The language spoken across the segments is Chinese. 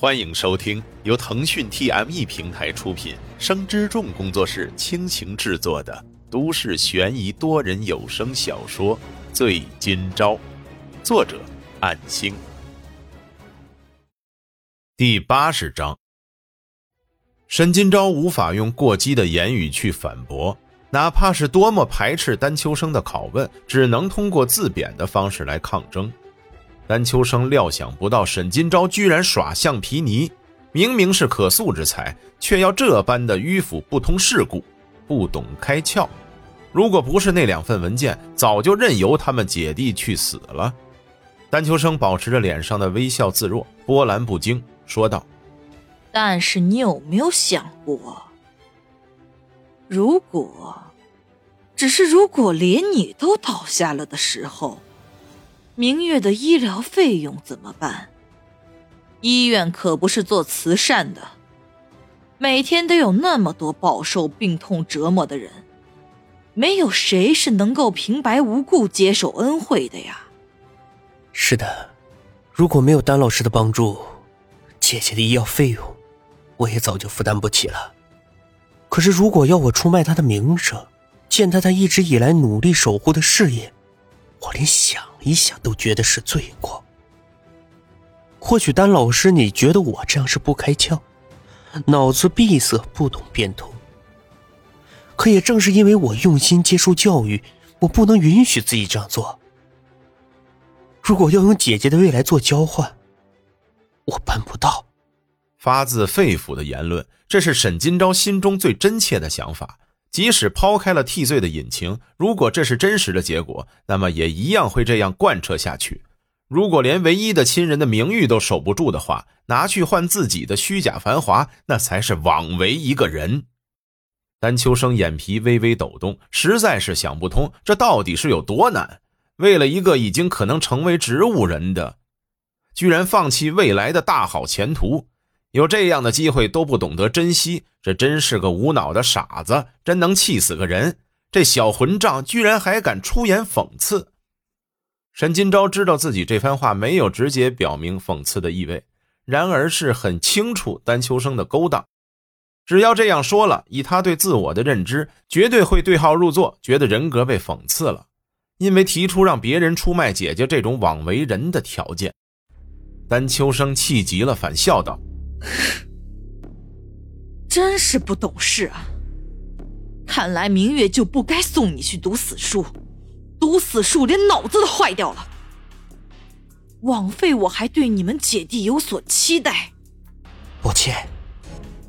欢迎收听由腾讯 TME 平台出品、生之众工作室倾情制作的都市悬疑多人有声小说《醉今朝》，作者：暗星。第八十章，沈今朝无法用过激的言语去反驳，哪怕是多么排斥丹秋生的拷问，只能通过自贬的方式来抗争。丹秋生料想不到沈今朝居然耍橡皮泥，明明是可塑之才，却要这般的迂腐不通世故，不懂开窍。如果不是那两份文件，早就任由他们姐弟去死了。丹秋生保持着脸上的微笑自若，波澜不惊，说道：“但是你有没有想过，如果，只是如果连你都倒下了的时候？”明月的医疗费用怎么办？医院可不是做慈善的，每天都有那么多饱受病痛折磨的人，没有谁是能够平白无故接受恩惠的呀。是的，如果没有丹老师的帮助，姐姐的医药费用，我也早就负担不起了。可是，如果要我出卖她的名声，践踏她一直以来努力守护的事业，我连想一想都觉得是罪过。或许丹老师，你觉得我这样是不开窍，脑子闭塞，不懂变通。可也正是因为我用心接受教育，我不能允许自己这样做。如果要用姐姐的未来做交换，我办不到。发自肺腑的言论，这是沈金钊心中最真切的想法。即使抛开了替罪的隐情，如果这是真实的结果，那么也一样会这样贯彻下去。如果连唯一的亲人的名誉都守不住的话，拿去换自己的虚假繁华，那才是枉为一个人。丹秋生眼皮微微抖动，实在是想不通，这到底是有多难？为了一个已经可能成为植物人的，居然放弃未来的大好前途。有这样的机会都不懂得珍惜，这真是个无脑的傻子，真能气死个人！这小混账居然还敢出言讽刺。沈金钊知道自己这番话没有直接表明讽刺的意味，然而是很清楚丹秋生的勾当。只要这样说了，以他对自我的认知，绝对会对号入座，觉得人格被讽刺了，因为提出让别人出卖姐姐这种枉为人的条件。丹秋生气急了，反笑道。真是不懂事啊！看来明月就不该送你去读死书，读死书连脑子都坏掉了，枉费我还对你们姐弟有所期待。抱歉。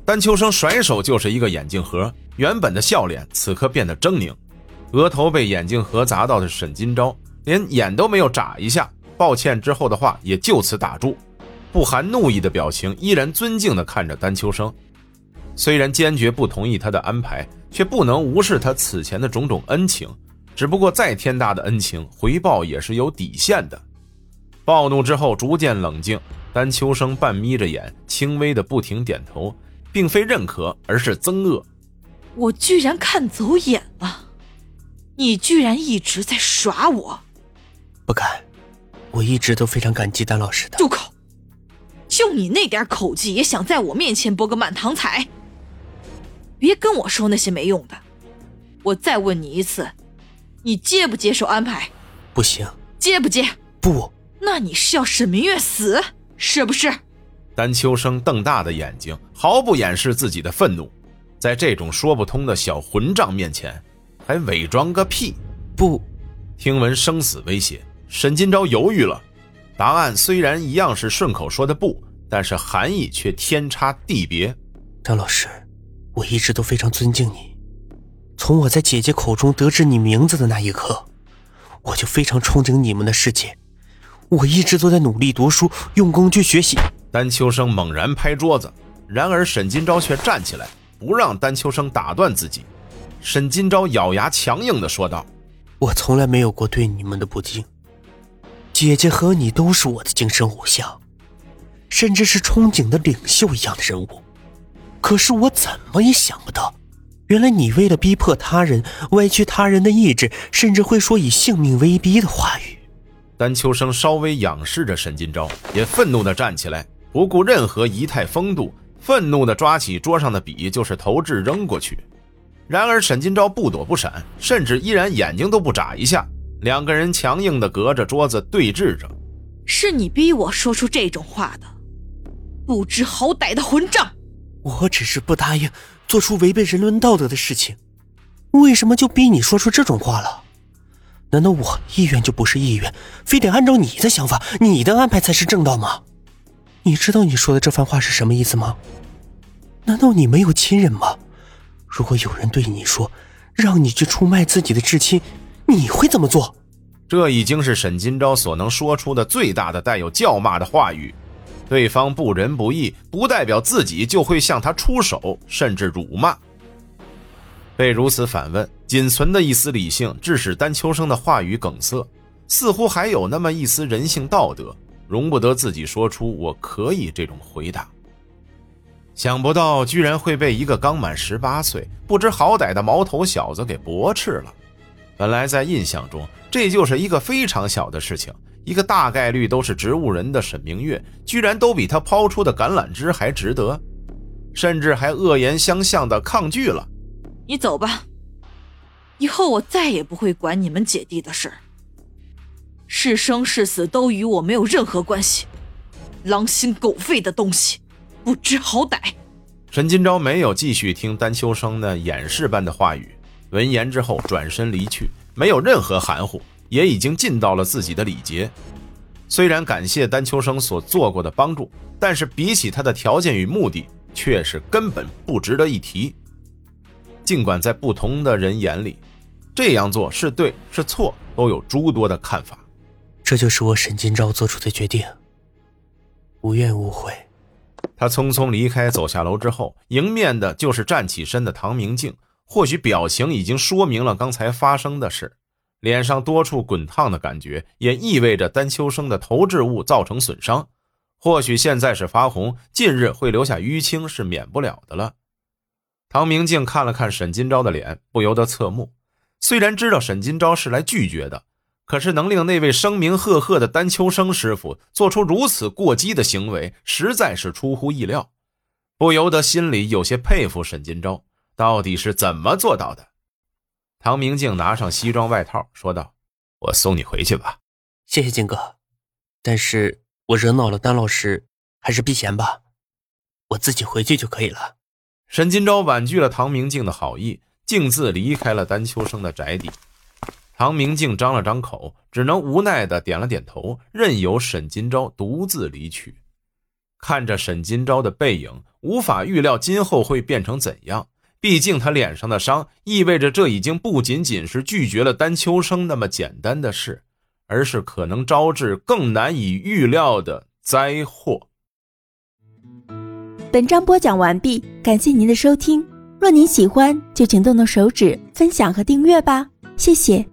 丹秋生甩手就是一个眼镜盒，原本的笑脸此刻变得狰狞，额头被眼镜盒砸到的沈金钊连眼都没有眨一下，抱歉之后的话也就此打住。不含怒意的表情，依然尊敬地看着丹秋生。虽然坚决不同意他的安排，却不能无视他此前的种种恩情。只不过再天大的恩情，回报也是有底线的。暴怒之后逐渐冷静，丹秋生半眯着眼，轻微的不停点头，并非认可，而是憎恶。我居然看走眼了，你居然一直在耍我！不敢，我一直都非常感激丹老师的。住口！就你那点口技，也想在我面前博个满堂彩？别跟我说那些没用的！我再问你一次，你接不接受安排？不行。接不接？不。那你是要沈明月死，是不是？丹秋生瞪大的眼睛，毫不掩饰自己的愤怒。在这种说不通的小混账面前，还伪装个屁！不。听闻生死威胁，沈金钊犹豫了。答案虽然一样是顺口说的不，但是含义却天差地别。张老师，我一直都非常尊敬你。从我在姐姐口中得知你名字的那一刻，我就非常憧憬你们的世界。我一直都在努力读书，用功去学习。丹秋生猛然拍桌子，然而沈金钊却站起来，不让丹秋生打断自己。沈金钊咬牙强硬地说道：“我从来没有过对你们的不敬。”姐姐和你都是我的精神偶像，甚至是憧憬的领袖一样的人物。可是我怎么也想不到，原来你为了逼迫他人，歪曲他人的意志，甚至会说以性命威逼的话语。丹秋生稍微仰视着沈金钊，也愤怒地站起来，不顾任何仪态风度，愤怒地抓起桌上的笔就是投掷扔过去。然而沈金钊不躲不闪，甚至依然眼睛都不眨一下。两个人强硬地隔着桌子对峙着。是你逼我说出这种话的，不知好歹的混账！我只是不答应做出违背人伦道德的事情，为什么就逼你说出这种话了？难道我意愿就不是意愿，非得按照你的想法、你的安排才是正道吗？你知道你说的这番话是什么意思吗？难道你没有亲人吗？如果有人对你说，让你去出卖自己的至亲，你会怎么做？这已经是沈金钊所能说出的最大的带有叫骂的话语。对方不仁不义，不代表自己就会向他出手，甚至辱骂。被如此反问，仅存的一丝理性，致使丹秋生的话语梗塞，似乎还有那么一丝人性道德，容不得自己说出“我可以”这种回答。想不到，居然会被一个刚满十八岁、不知好歹的毛头小子给驳斥了。本来在印象中，这就是一个非常小的事情。一个大概率都是植物人的沈明月，居然都比他抛出的橄榄枝还值得，甚至还恶言相向的抗拒了。你走吧，以后我再也不会管你们姐弟的事儿。是生是死都与我没有任何关系。狼心狗肺的东西，不知好歹。沈金钊没有继续听丹秋生那掩饰般的话语，闻言之后转身离去，没有任何含糊。也已经尽到了自己的礼节。虽然感谢丹秋生所做过的帮助，但是比起他的条件与目的，却是根本不值得一提。尽管在不同的人眼里，这样做是对是错，都有诸多的看法。这就是我沈金钊做出的决定。无怨无悔。他匆匆离开，走下楼之后，迎面的就是站起身的唐明镜。或许表情已经说明了刚才发生的事。脸上多处滚烫的感觉，也意味着丹秋生的投掷物造成损伤。或许现在是发红，近日会留下淤青是免不了的了。唐明镜看了看沈金钊的脸，不由得侧目。虽然知道沈金钊是来拒绝的，可是能令那位声名赫赫的丹秋生师傅做出如此过激的行为，实在是出乎意料。不由得心里有些佩服沈金钊，到底是怎么做到的？唐明镜拿上西装外套，说道：“我送你回去吧。”谢谢金哥，但是我惹恼了丹老师，还是避嫌吧，我自己回去就可以了。沈金钊婉拒了唐明镜的好意，径自离开了丹秋生的宅邸。唐明镜张了张口，只能无奈的点了点头，任由沈金钊独自离去。看着沈金钊的背影，无法预料今后会变成怎样。毕竟他脸上的伤，意味着这已经不仅仅是拒绝了丹秋生那么简单的事，而是可能招致更难以预料的灾祸。本章播讲完毕，感谢您的收听。若您喜欢，就请动动手指分享和订阅吧，谢谢。